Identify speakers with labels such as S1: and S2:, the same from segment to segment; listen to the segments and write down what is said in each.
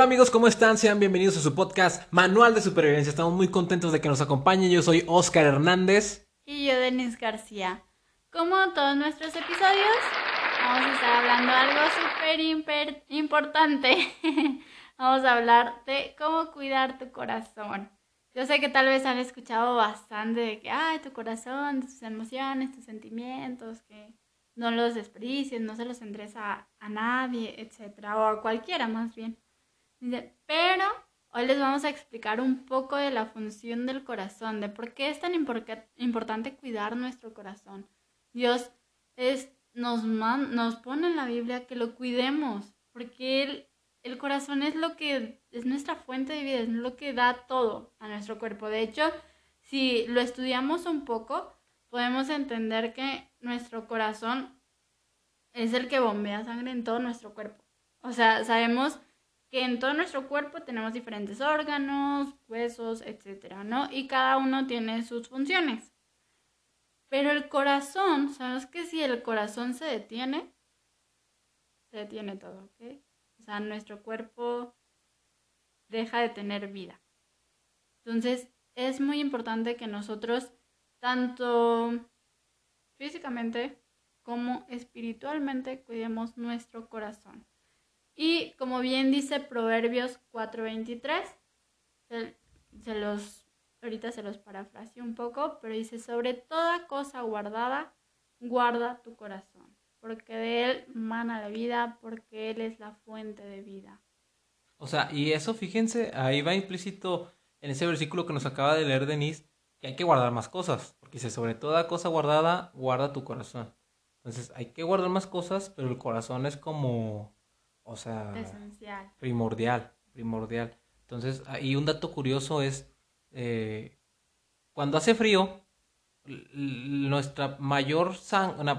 S1: Hola amigos, ¿cómo están? Sean bienvenidos a su podcast Manual de Supervivencia. Estamos muy contentos de que nos acompañen. Yo soy Oscar Hernández.
S2: Y yo, Denis García. Como todos nuestros episodios, vamos a estar hablando de algo súper importante. vamos a hablar de cómo cuidar tu corazón. Yo sé que tal vez han escuchado bastante de que, ay, tu corazón, tus emociones, tus sentimientos, que no los desperdicies, no se los entres a, a nadie, etcétera, o a cualquiera más bien. Pero hoy les vamos a explicar un poco de la función del corazón, de por qué es tan importante cuidar nuestro corazón. Dios es, nos, nos pone en la Biblia que lo cuidemos, porque el, el corazón es lo que es nuestra fuente de vida, es lo que da todo a nuestro cuerpo. De hecho, si lo estudiamos un poco, podemos entender que nuestro corazón es el que bombea sangre en todo nuestro cuerpo. O sea, sabemos que en todo nuestro cuerpo tenemos diferentes órganos, huesos, etcétera, ¿no? Y cada uno tiene sus funciones. Pero el corazón, ¿sabes que si el corazón se detiene, se detiene todo, ¿ok? O sea, nuestro cuerpo deja de tener vida. Entonces, es muy importante que nosotros, tanto físicamente como espiritualmente, cuidemos nuestro corazón. Y como bien dice Proverbios 4:23, se, los, ahorita se los parafraseo un poco, pero dice, sobre toda cosa guardada, guarda tu corazón, porque de él mana la vida, porque él es la fuente de vida.
S1: O sea, y eso fíjense, ahí va implícito en ese versículo que nos acaba de leer Denise, que hay que guardar más cosas, porque dice, sobre toda cosa guardada, guarda tu corazón. Entonces, hay que guardar más cosas, pero el corazón es como o sea, primordial, primordial. Entonces, y un dato curioso es, eh, cuando hace frío, nuestra mayor,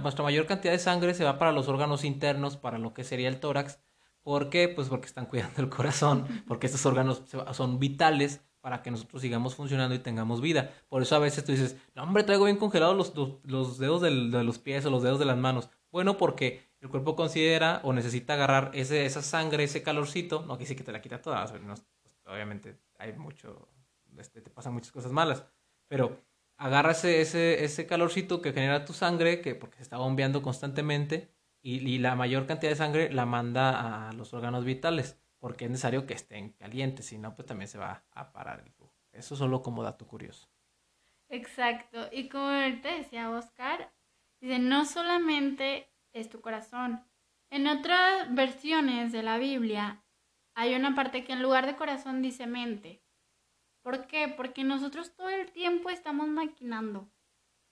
S1: nuestra mayor cantidad de sangre se va para los órganos internos, para lo que sería el tórax. ¿Por qué? Pues porque están cuidando el corazón, porque estos órganos son vitales para que nosotros sigamos funcionando y tengamos vida. Por eso a veces tú dices, no hombre, traigo bien congelados los, los, dedos de los pies o los dedos de las manos. Bueno, porque el cuerpo considera o necesita agarrar ese, esa sangre, ese calorcito, no quise que te la quita toda, pues, obviamente hay mucho, este, te pasan muchas cosas malas, pero agarra ese, ese, calorcito que genera tu sangre, que porque se está bombeando constantemente, y, la mayor cantidad de sangre la manda a los órganos vitales, porque es necesario que estén calientes, si no, pues también se va a parar el flujo. Eso solo como dato curioso.
S2: Exacto, y como te decía Oscar, dice, no solamente es tu corazón. En otras versiones de la Biblia hay una parte que en lugar de corazón dice mente. ¿Por qué? Porque nosotros todo el tiempo estamos maquinando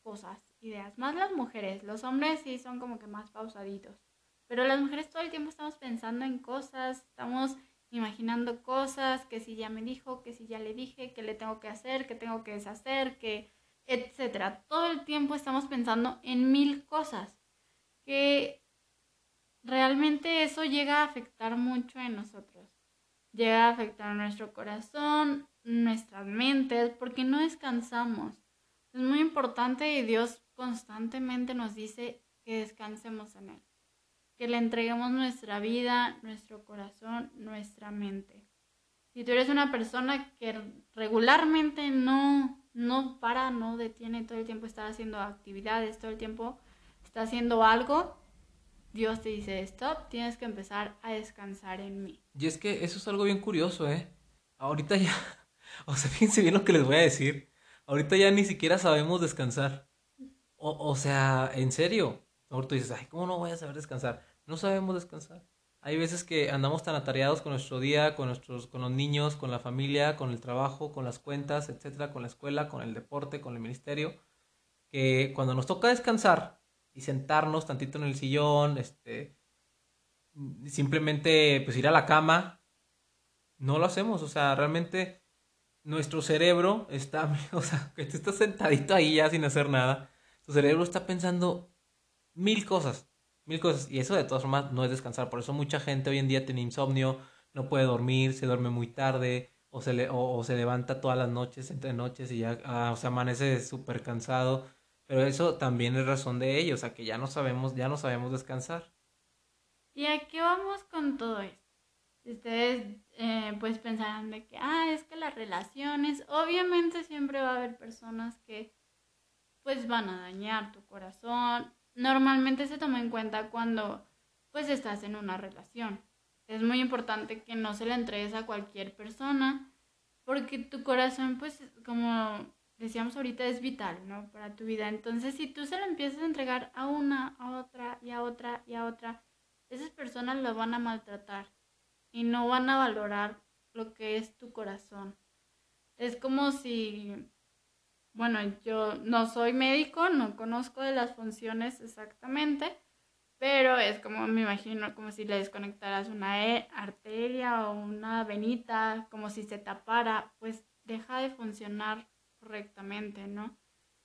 S2: cosas, ideas. Más las mujeres, los hombres sí son como que más pausaditos. Pero las mujeres todo el tiempo estamos pensando en cosas, estamos imaginando cosas, que si ya me dijo, que si ya le dije, que le tengo que hacer, que tengo que deshacer, que etcétera. Todo el tiempo estamos pensando en mil cosas que realmente eso llega a afectar mucho en nosotros. Llega a afectar nuestro corazón, nuestras mentes, porque no descansamos. Es muy importante y Dios constantemente nos dice que descansemos en Él, que le entreguemos nuestra vida, nuestro corazón, nuestra mente. Si tú eres una persona que regularmente no, no para, no detiene, todo el tiempo está haciendo actividades, todo el tiempo está haciendo algo, Dios te dice, stop, tienes que empezar a descansar en mí.
S1: Y es que eso es algo bien curioso, ¿eh? Ahorita ya, o sea, fíjense bien lo que les voy a decir. Ahorita ya ni siquiera sabemos descansar. O, sea, en serio. Ahorita dices, ay, ¿cómo no voy a saber descansar? No sabemos descansar. Hay veces que andamos tan atareados con nuestro día, con nuestros, con los niños, con la familia, con el trabajo, con las cuentas, etcétera, con la escuela, con el deporte, con el ministerio, que cuando nos toca descansar, y sentarnos tantito en el sillón, este, simplemente pues ir a la cama, no lo hacemos, o sea, realmente nuestro cerebro está, o sea, que tú estás sentadito ahí ya sin hacer nada, tu cerebro está pensando mil cosas, mil cosas, y eso de todas formas no es descansar, por eso mucha gente hoy en día tiene insomnio, no puede dormir, se duerme muy tarde, o se, o, se levanta todas las noches, entre noches, y ya, ah, o sea, amanece súper cansado, pero eso también es razón de ello, o sea que ya no sabemos, ya no sabemos descansar.
S2: ¿Y a qué vamos con todo esto? ustedes eh, pues pensarán de que, ah, es que las relaciones, obviamente siempre va a haber personas que pues van a dañar tu corazón. Normalmente se toma en cuenta cuando pues estás en una relación. Es muy importante que no se le entregues a cualquier persona porque tu corazón pues como decíamos ahorita es vital, ¿no? Para tu vida. Entonces si tú se lo empiezas a entregar a una, a otra y a otra y a otra, esas personas lo van a maltratar y no van a valorar lo que es tu corazón. Es como si, bueno, yo no soy médico, no conozco de las funciones exactamente, pero es como me imagino como si le desconectaras una e, arteria o una venita, como si se tapara, pues deja de funcionar correctamente, ¿no?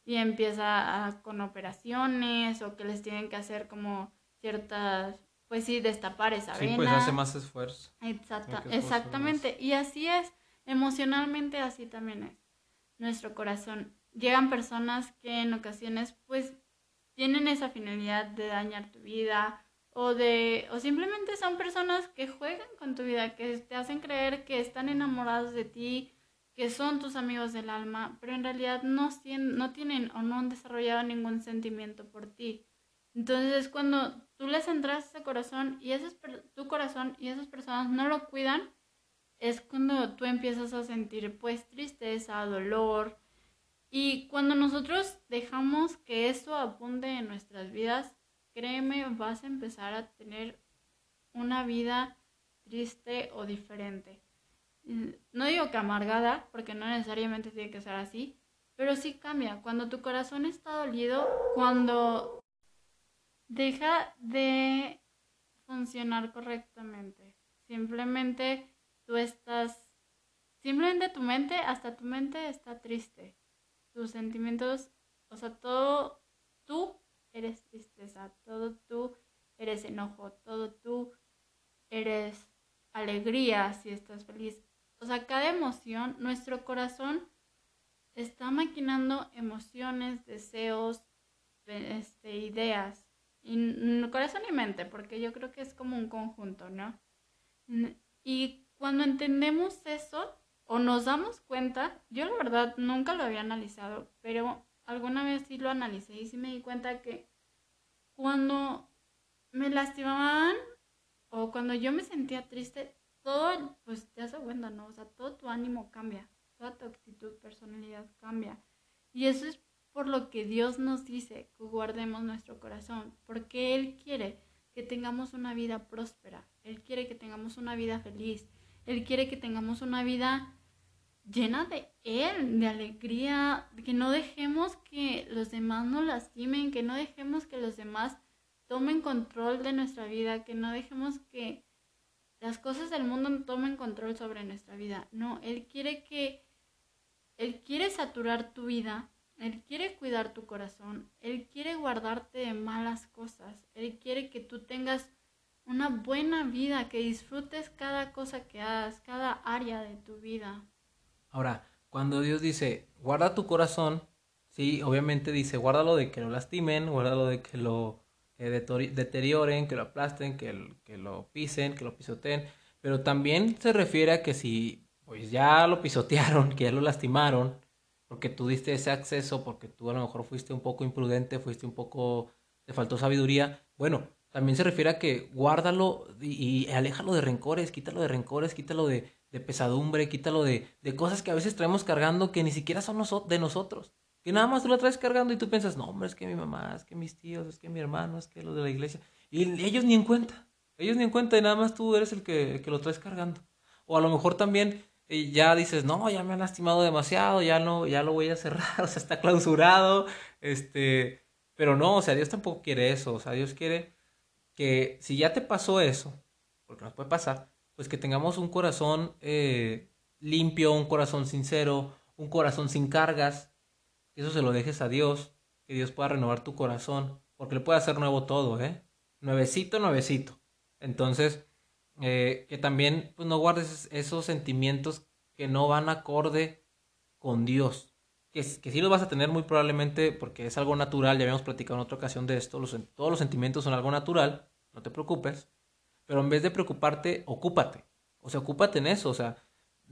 S2: Y empieza con operaciones o que les tienen que hacer como ciertas pues sí, destapar esa vena. Sí, pues
S1: hace más esfuerzo.
S2: Exacto, exactamente. Y así es, emocionalmente así también es nuestro corazón. Llegan personas que en ocasiones pues tienen esa finalidad de dañar tu vida o de o simplemente son personas que juegan con tu vida, que te hacen creer que están enamorados de ti, que son tus amigos del alma, pero en realidad no, tienen o no han desarrollado ningún sentimiento por ti. Entonces, cuando tú les entras ese corazón y ese tu corazón y esas personas no lo cuidan, es cuando tú empiezas a sentir pues tristeza, dolor. Y cuando nosotros dejamos que eso apunte en nuestras vidas, créeme, vas a empezar a tener una vida triste o diferente. No digo que amargada, porque no necesariamente tiene que ser así, pero sí cambia. Cuando tu corazón está dolido, cuando deja de funcionar correctamente. Simplemente tú estás, simplemente tu mente, hasta tu mente está triste. Tus sentimientos, o sea, todo tú eres tristeza, todo tú eres enojo, todo tú eres alegría si estás feliz. O sea, cada emoción, nuestro corazón está maquinando emociones, deseos, este, ideas y corazón y mente, porque yo creo que es como un conjunto, ¿no? Y cuando entendemos eso o nos damos cuenta, yo la verdad nunca lo había analizado, pero alguna vez sí lo analicé y sí me di cuenta que cuando me lastimaban o cuando yo me sentía triste, todo, pues te cuenta, ¿no? O sea, todo tu ánimo cambia, toda tu actitud, personalidad cambia. Y eso es por lo que Dios nos dice que guardemos nuestro corazón, porque Él quiere que tengamos una vida próspera, Él quiere que tengamos una vida feliz, Él quiere que tengamos una vida llena de Él, de alegría, que no dejemos que los demás nos lastimen, que no dejemos que los demás tomen control de nuestra vida, que no dejemos que las cosas del mundo tomen control sobre nuestra vida. No, Él quiere que, Él quiere saturar tu vida él quiere cuidar tu corazón, Él quiere guardarte de malas cosas, Él quiere que tú tengas una buena vida, que disfrutes cada cosa que hagas, cada área de tu vida.
S1: Ahora, cuando Dios dice, guarda tu corazón, sí, obviamente dice, guárdalo de que lo lastimen, guárdalo de que lo eh, deterioren, que lo aplasten, que, que lo pisen, que lo pisoteen, pero también se refiere a que si pues ya lo pisotearon, que ya lo lastimaron, porque tú diste ese acceso, porque tú a lo mejor fuiste un poco imprudente, fuiste un poco, te faltó sabiduría. Bueno, también se refiere a que guárdalo y, aléjalo de rencores, quítalo de rencores, quítalo de, pesadumbre, quítalo de, de, cosas que a veces traemos cargando que ni siquiera son de nosotros. Que nada más tú lo traes cargando y tú piensas, no, hombre, es que mi mamá, es que mis tíos, es que mi hermano, es que los de la iglesia. Y ellos ni en cuenta. Ellos ni en cuenta y nada más tú eres el que, que lo traes cargando. O a lo mejor también y ya dices, no, ya me han lastimado demasiado, ya no, ya lo voy a cerrar, o sea, está clausurado, este, pero no, o sea, Dios tampoco quiere eso, o sea, Dios quiere que si ya te pasó eso, porque nos puede pasar, pues que tengamos un corazón eh, limpio, un corazón sincero, un corazón sin cargas, que eso se lo dejes a Dios, que Dios pueda renovar tu corazón, porque le puede hacer nuevo todo, ¿eh? Nuevecito, nuevecito. Entonces, eh, que también pues, no guardes esos sentimientos que no van acorde con Dios. Que, que sí los vas a tener muy probablemente porque es algo natural, ya habíamos platicado en otra ocasión de esto, los, todos los sentimientos son algo natural, no te preocupes, pero en vez de preocuparte, ocúpate. O sea, ocúpate en eso, o sea,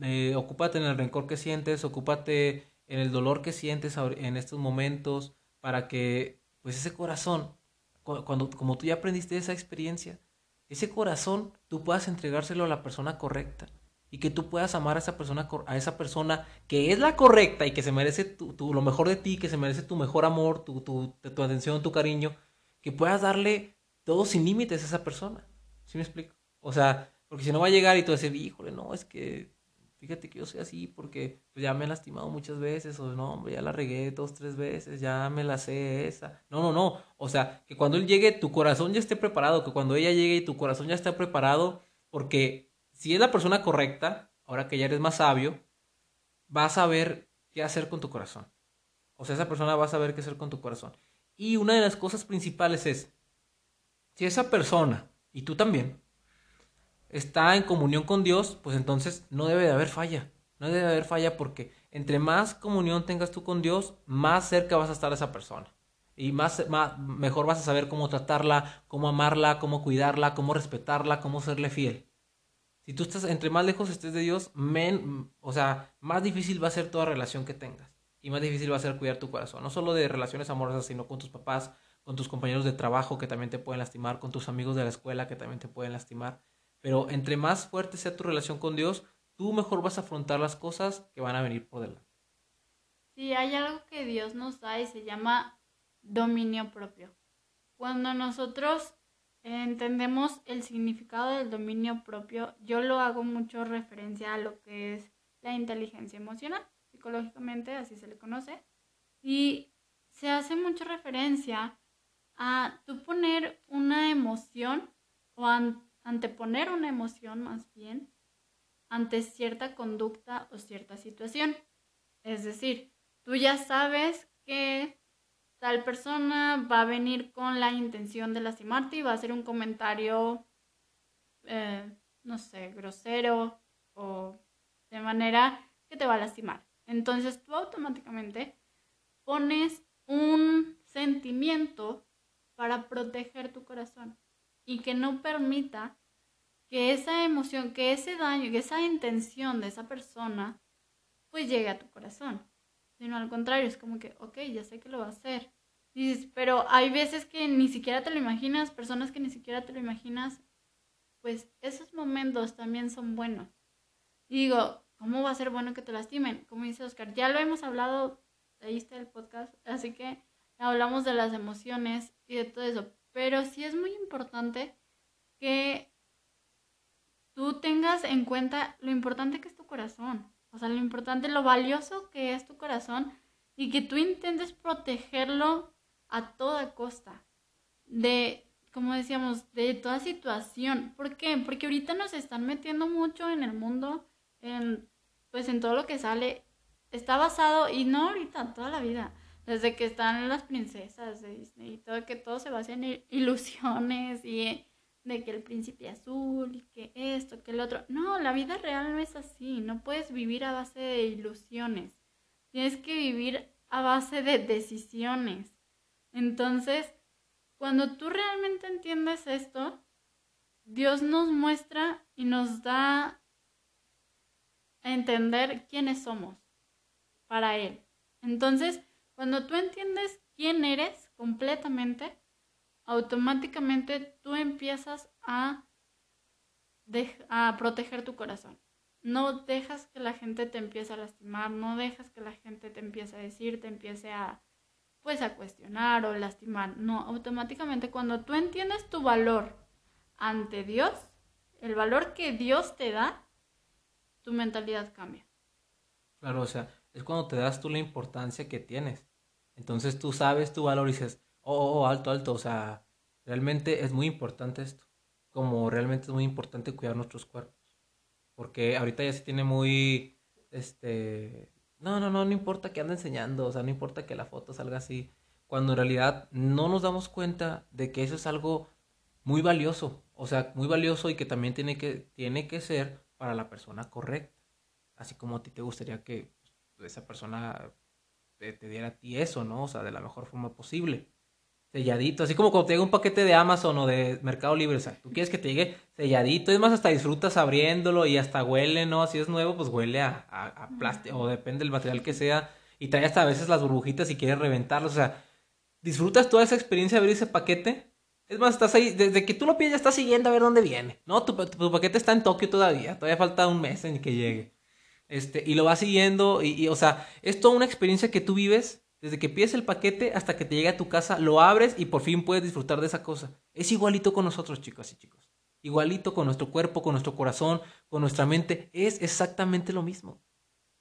S1: eh, ocúpate en el rencor que sientes, ocúpate en el dolor que sientes en estos momentos, para que, pues, ese corazón, cuando, como tú ya aprendiste esa experiencia, ese corazón tú puedas entregárselo a la persona correcta y que tú puedas amar a esa persona, a esa persona que es la correcta y que se merece tu, lo mejor de ti, que se merece tu mejor amor, tu, tu, tu atención, tu cariño, que puedas darle todo sin límites a esa persona. ¿Sí me explico? O sea, porque si no va a llegar y tú vas a decir, híjole, no, es que fíjate que yo soy así porque pues, ya me he lastimado muchas veces, o no, hombre, ya la regué dos, tres veces, ya me la sé esa. No, no, no. O sea, que cuando él llegue, tu corazón ya esté preparado, que cuando ella llegue y tu corazón ya esté preparado, porque si es la persona correcta, ahora que ya eres más sabio, vas a ver qué hacer con tu corazón. O sea, esa persona va a saber qué hacer con tu corazón. Y una de las cosas principales es, si esa persona, y tú también, está en comunión con Dios, pues entonces no debe de haber falla. No debe de haber falla porque entre más comunión tengas tú con Dios, más cerca vas a estar a esa persona. Y más, mejor vas a saber cómo tratarla, cómo amarla, cómo cuidarla, cómo respetarla, cómo serle fiel. Si tú estás, entre más lejos estés de Dios, o sea, más difícil va a ser toda relación que tengas. Y más difícil va a ser cuidar tu corazón. No solo de relaciones amorosas, sino con tus papás, con tus compañeros de trabajo que también te pueden lastimar, con tus amigos de la escuela que también te pueden lastimar. Pero entre más fuerte sea tu relación con Dios, tú mejor vas a afrontar las cosas que van a venir por delante.
S2: Sí, hay algo que Dios nos da y se llama dominio propio. Cuando nosotros entendemos el significado del dominio propio, yo lo hago mucho referencia a lo que es la inteligencia emocional, psicológicamente así se le conoce, y se hace mucha referencia a tú poner una emoción o anteponer una emoción más bien ante cierta conducta o cierta situación. Es decir, tú ya sabes que tal persona va a venir con la intención de lastimarte y va a hacer un comentario, eh, no sé, grosero o de manera que te va a lastimar. Entonces tú automáticamente pones un sentimiento para proteger tu corazón y que no permita que esa emoción, que ese daño, que esa intención de esa persona, pues llegue a tu corazón. Sino al contrario, es como que, ok, ya sé que lo va a hacer. Dices, pero hay veces que ni siquiera te lo imaginas, personas que ni siquiera te lo imaginas, pues esos momentos también son buenos. Digo, ¿cómo va a ser bueno que te lastimen? Como dice Oscar, ya lo hemos hablado, ahí está el podcast, así que hablamos de las emociones y de todo eso. Pero sí es muy importante que tú tengas en cuenta lo importante que es tu corazón. O sea, lo importante, lo valioso que es tu corazón y que tú intentes protegerlo a toda costa. De, como decíamos, de toda situación. ¿Por qué? Porque ahorita nos están metiendo mucho en el mundo, en, pues en todo lo que sale. Está basado, y no ahorita, toda la vida desde que están las princesas de Disney y todo, que todo se basa en ilusiones y de que el príncipe azul y que esto, que el otro. No, la vida real no es así, no puedes vivir a base de ilusiones, tienes que vivir a base de decisiones. Entonces, cuando tú realmente entiendes esto, Dios nos muestra y nos da a entender quiénes somos para Él. Entonces, cuando tú entiendes quién eres completamente, automáticamente tú empiezas a, a proteger tu corazón. No dejas que la gente te empiece a lastimar, no dejas que la gente te empiece a decir, te empiece a pues a cuestionar o lastimar. No, automáticamente cuando tú entiendes tu valor ante Dios, el valor que Dios te da, tu mentalidad cambia.
S1: Claro, o sea, es cuando te das tú la importancia que tienes. Entonces tú sabes tu valor y dices, oh, oh, oh, alto, alto, o sea, realmente es muy importante esto. Como realmente es muy importante cuidar nuestros cuerpos. Porque ahorita ya se tiene muy, este, no, no, no, no importa que ande enseñando, o sea, no importa que la foto salga así. Cuando en realidad no nos damos cuenta de que eso es algo muy valioso. O sea, muy valioso y que también tiene que, tiene que ser para la persona correcta. Así como a ti te gustaría que esa persona te, diera a ti eso, ¿no? O sea, de la mejor forma posible. selladito, así como cuando te llega un paquete de Amazon o de Mercado Libre, o sea, tú quieres que te llegue selladito, es más, hasta disfrutas abriéndolo y hasta huele, ¿no? Si es nuevo, pues huele a, a, plástico, o depende del material que sea, y trae hasta a veces las burbujitas si quieres reventarlos, o sea, disfrutas toda esa experiencia de abrir ese paquete. Es más, estás ahí, desde que tú lo pides ya estás siguiendo a ver dónde viene, ¿no? Tu, tu, paquete está en Tokio todavía, todavía falta un mes en que llegue. Este, y lo vas siguiendo, y, y o sea, es toda una experiencia que tú vives desde que pides el paquete hasta que te llega a tu casa, lo abres y por fin puedes disfrutar de esa cosa. Es igualito con nosotros, chicos y chicos. Igualito con nuestro cuerpo, con nuestro corazón, con nuestra mente. Es exactamente lo mismo.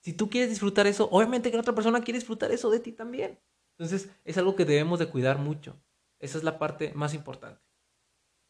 S1: Si tú quieres disfrutar eso, obviamente que la otra persona quiere disfrutar eso de ti también. Entonces, es algo que debemos de cuidar mucho. Esa es la parte más importante.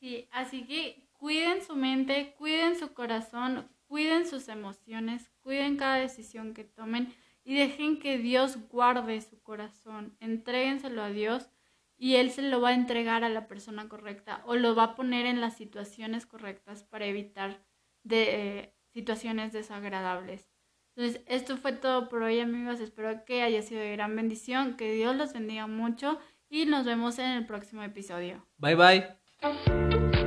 S2: Sí, así que cuiden su mente, cuiden su corazón, cuiden sus emociones, cuiden cada decisión que tomen y dejen que Dios guarde su corazón. Entréguenselo a Dios y Él se lo va a entregar a la persona correcta o lo va a poner en las situaciones correctas para evitar de, eh, situaciones desagradables. Entonces, esto fue todo por hoy, amigos. Espero que haya sido de gran bendición, que Dios los bendiga mucho y nos vemos en el próximo episodio.
S1: Bye bye.